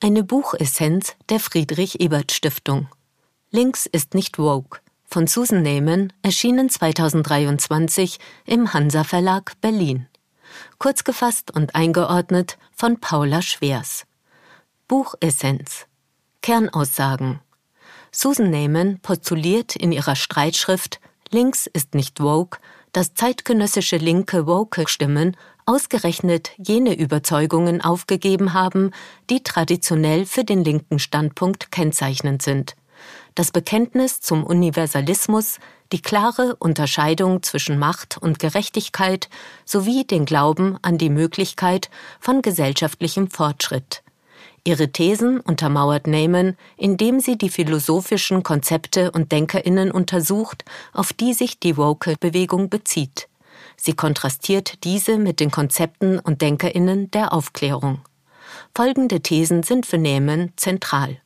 Eine Buchessenz der Friedrich Ebert Stiftung. Links ist nicht woke von Susan Neyman, erschienen 2023 im Hansa Verlag Berlin. Kurz gefasst und eingeordnet von Paula Schwers. Buchessenz. Kernaussagen. Susan Neyman postuliert in ihrer Streitschrift Links ist nicht woke, dass zeitgenössische linke woke Stimmen ausgerechnet jene Überzeugungen aufgegeben haben, die traditionell für den linken Standpunkt kennzeichnend sind – das Bekenntnis zum Universalismus, die klare Unterscheidung zwischen Macht und Gerechtigkeit sowie den Glauben an die Möglichkeit von gesellschaftlichem Fortschritt. Ihre Thesen untermauert Neyman, indem sie die philosophischen Konzepte und Denkerinnen untersucht, auf die sich die Woke-Bewegung bezieht. Sie kontrastiert diese mit den Konzepten und Denkerinnen der Aufklärung. Folgende Thesen sind für Neyman zentral.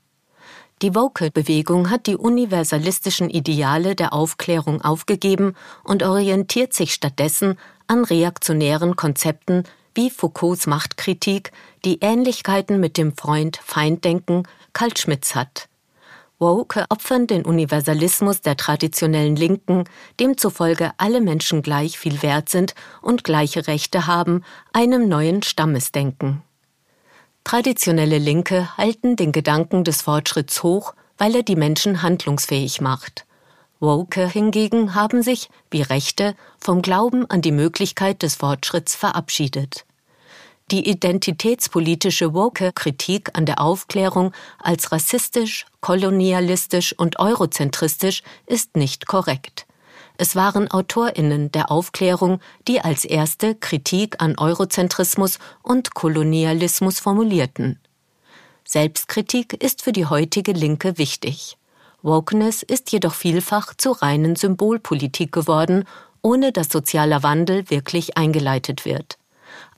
Die Vocal-Bewegung hat die universalistischen Ideale der Aufklärung aufgegeben und orientiert sich stattdessen an reaktionären Konzepten wie Foucaults Machtkritik, die Ähnlichkeiten mit dem Freund-Feind-Denken Karl Schmitz hat. Woke opfern den Universalismus der traditionellen Linken, demzufolge alle Menschen gleich viel wert sind und gleiche Rechte haben, einem neuen Stammesdenken. Traditionelle Linke halten den Gedanken des Fortschritts hoch, weil er die Menschen handlungsfähig macht. Woke hingegen haben sich, wie Rechte, vom Glauben an die Möglichkeit des Fortschritts verabschiedet. Die identitätspolitische Woke-Kritik an der Aufklärung als rassistisch, kolonialistisch und eurozentristisch ist nicht korrekt. Es waren Autorinnen der Aufklärung, die als erste Kritik an Eurozentrismus und Kolonialismus formulierten. Selbstkritik ist für die heutige Linke wichtig. Wokeness ist jedoch vielfach zur reinen Symbolpolitik geworden, ohne dass sozialer Wandel wirklich eingeleitet wird.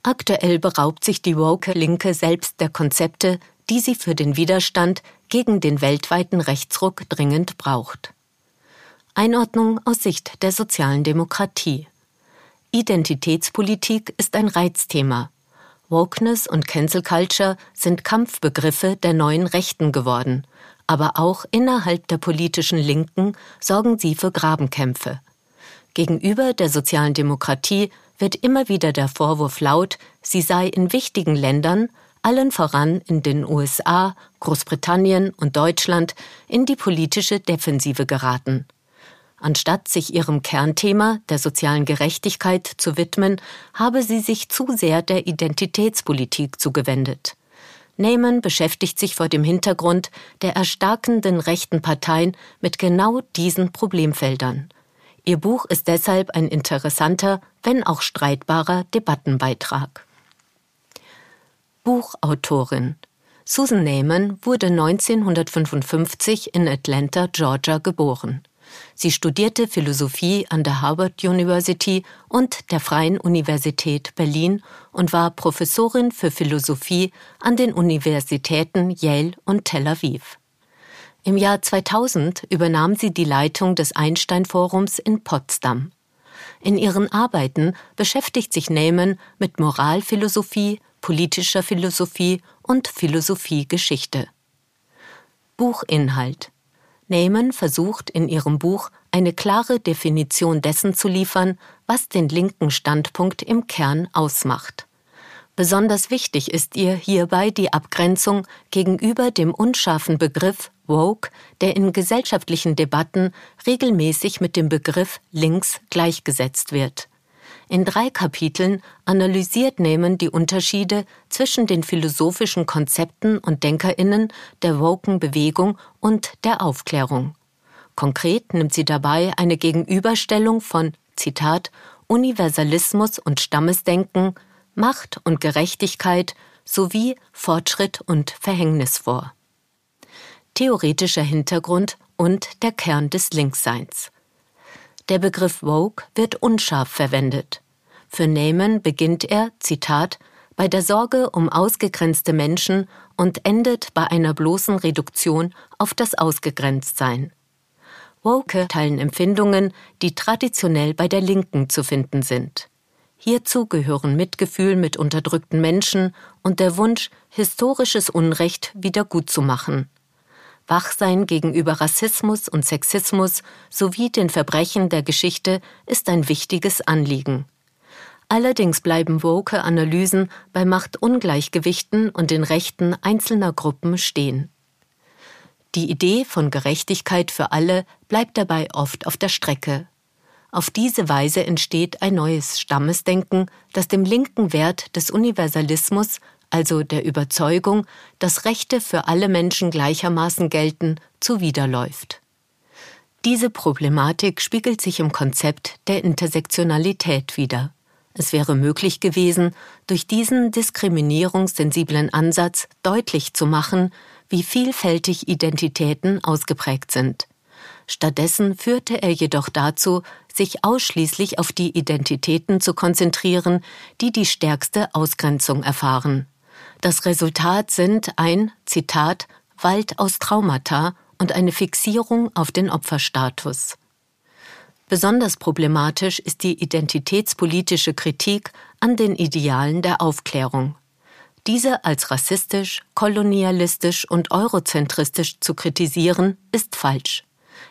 Aktuell beraubt sich die woke Linke selbst der Konzepte, die sie für den Widerstand gegen den weltweiten Rechtsruck dringend braucht. Einordnung aus Sicht der sozialen Demokratie. Identitätspolitik ist ein Reizthema. Wokeness und Cancel Culture sind Kampfbegriffe der neuen Rechten geworden, aber auch innerhalb der politischen Linken sorgen sie für Grabenkämpfe. Gegenüber der sozialen Demokratie wird immer wieder der Vorwurf laut, sie sei in wichtigen Ländern, allen voran in den USA, Großbritannien und Deutschland, in die politische Defensive geraten. Anstatt sich ihrem Kernthema der sozialen Gerechtigkeit zu widmen, habe sie sich zu sehr der Identitätspolitik zugewendet. Neyman beschäftigt sich vor dem Hintergrund der erstarkenden rechten Parteien mit genau diesen Problemfeldern. Ihr Buch ist deshalb ein interessanter, wenn auch streitbarer Debattenbeitrag. Buchautorin Susan Neyman wurde 1955 in Atlanta, Georgia geboren. Sie studierte Philosophie an der Harvard University und der Freien Universität Berlin und war Professorin für Philosophie an den Universitäten Yale und Tel Aviv. Im Jahr 2000 übernahm sie die Leitung des Einstein Forums in Potsdam. In ihren Arbeiten beschäftigt sich Neyman mit Moralphilosophie, politischer Philosophie und Philosophiegeschichte. Buchinhalt Neyman versucht in ihrem Buch eine klare Definition dessen zu liefern, was den linken Standpunkt im Kern ausmacht. Besonders wichtig ist ihr hierbei die Abgrenzung gegenüber dem unscharfen Begriff woke, der in gesellschaftlichen Debatten regelmäßig mit dem Begriff links gleichgesetzt wird. In drei Kapiteln analysiert Neyman die Unterschiede zwischen den philosophischen Konzepten und Denkerinnen der woken Bewegung und der Aufklärung. Konkret nimmt sie dabei eine Gegenüberstellung von Zitat Universalismus und Stammesdenken, Macht und Gerechtigkeit sowie Fortschritt und Verhängnis vor. Theoretischer Hintergrund und der Kern des Linksseins. Der Begriff Woke wird unscharf verwendet. Für Neyman beginnt er, Zitat, bei der Sorge um ausgegrenzte Menschen und endet bei einer bloßen Reduktion auf das Ausgegrenztsein. Woke teilen Empfindungen, die traditionell bei der Linken zu finden sind. Hierzu gehören Mitgefühl mit unterdrückten Menschen und der Wunsch, historisches Unrecht wiedergutzumachen. Wachsein gegenüber Rassismus und Sexismus sowie den Verbrechen der Geschichte ist ein wichtiges Anliegen. Allerdings bleiben woke Analysen bei Machtungleichgewichten und den Rechten einzelner Gruppen stehen. Die Idee von Gerechtigkeit für alle bleibt dabei oft auf der Strecke. Auf diese Weise entsteht ein neues Stammesdenken, das dem linken Wert des Universalismus, also der Überzeugung, dass Rechte für alle Menschen gleichermaßen gelten, zuwiderläuft. Diese Problematik spiegelt sich im Konzept der Intersektionalität wider. Es wäre möglich gewesen, durch diesen diskriminierungssensiblen Ansatz deutlich zu machen, wie vielfältig Identitäten ausgeprägt sind. Stattdessen führte er jedoch dazu, sich ausschließlich auf die Identitäten zu konzentrieren, die die stärkste Ausgrenzung erfahren. Das Resultat sind ein, Zitat, Wald aus Traumata und eine Fixierung auf den Opferstatus. Besonders problematisch ist die identitätspolitische Kritik an den Idealen der Aufklärung. Diese als rassistisch, kolonialistisch und eurozentristisch zu kritisieren, ist falsch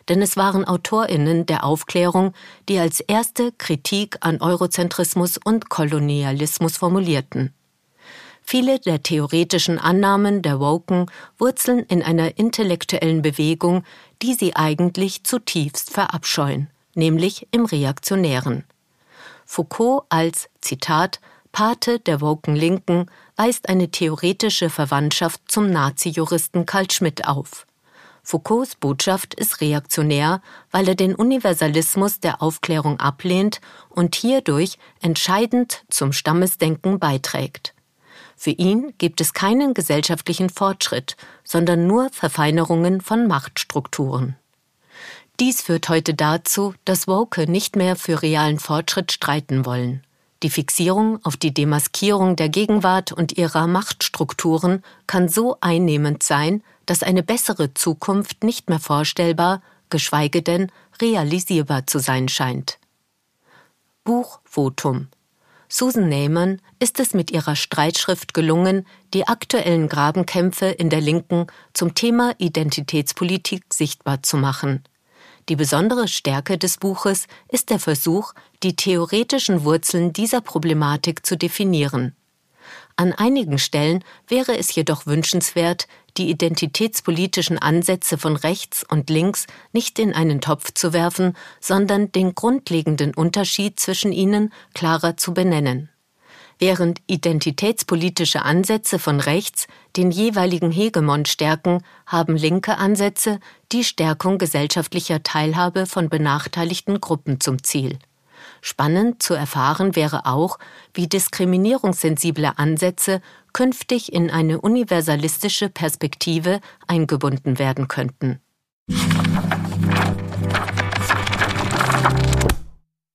denn es waren Autorinnen der Aufklärung, die als erste Kritik an Eurozentrismus und Kolonialismus formulierten. Viele der theoretischen Annahmen der Woken wurzeln in einer intellektuellen Bewegung, die sie eigentlich zutiefst verabscheuen, nämlich im Reaktionären. Foucault als Zitat Pate der Woken Linken weist eine theoretische Verwandtschaft zum Nazi-Juristen Karl Schmidt auf. Foucaults Botschaft ist reaktionär, weil er den Universalismus der Aufklärung ablehnt und hierdurch entscheidend zum Stammesdenken beiträgt. Für ihn gibt es keinen gesellschaftlichen Fortschritt, sondern nur Verfeinerungen von Machtstrukturen. Dies führt heute dazu, dass Woke nicht mehr für realen Fortschritt streiten wollen. Die Fixierung auf die Demaskierung der Gegenwart und ihrer Machtstrukturen kann so einnehmend sein, dass eine bessere Zukunft nicht mehr vorstellbar, geschweige denn realisierbar zu sein scheint. Buch Votum Susan Neyman ist es mit ihrer Streitschrift gelungen, die aktuellen Grabenkämpfe in der Linken zum Thema Identitätspolitik sichtbar zu machen. Die besondere Stärke des Buches ist der Versuch, die theoretischen Wurzeln dieser Problematik zu definieren. An einigen Stellen wäre es jedoch wünschenswert, die identitätspolitischen Ansätze von rechts und links nicht in einen Topf zu werfen, sondern den grundlegenden Unterschied zwischen ihnen klarer zu benennen. Während identitätspolitische Ansätze von rechts den jeweiligen Hegemon stärken, haben linke Ansätze die Stärkung gesellschaftlicher Teilhabe von benachteiligten Gruppen zum Ziel. Spannend zu erfahren wäre auch, wie diskriminierungssensible Ansätze künftig in eine universalistische Perspektive eingebunden werden könnten.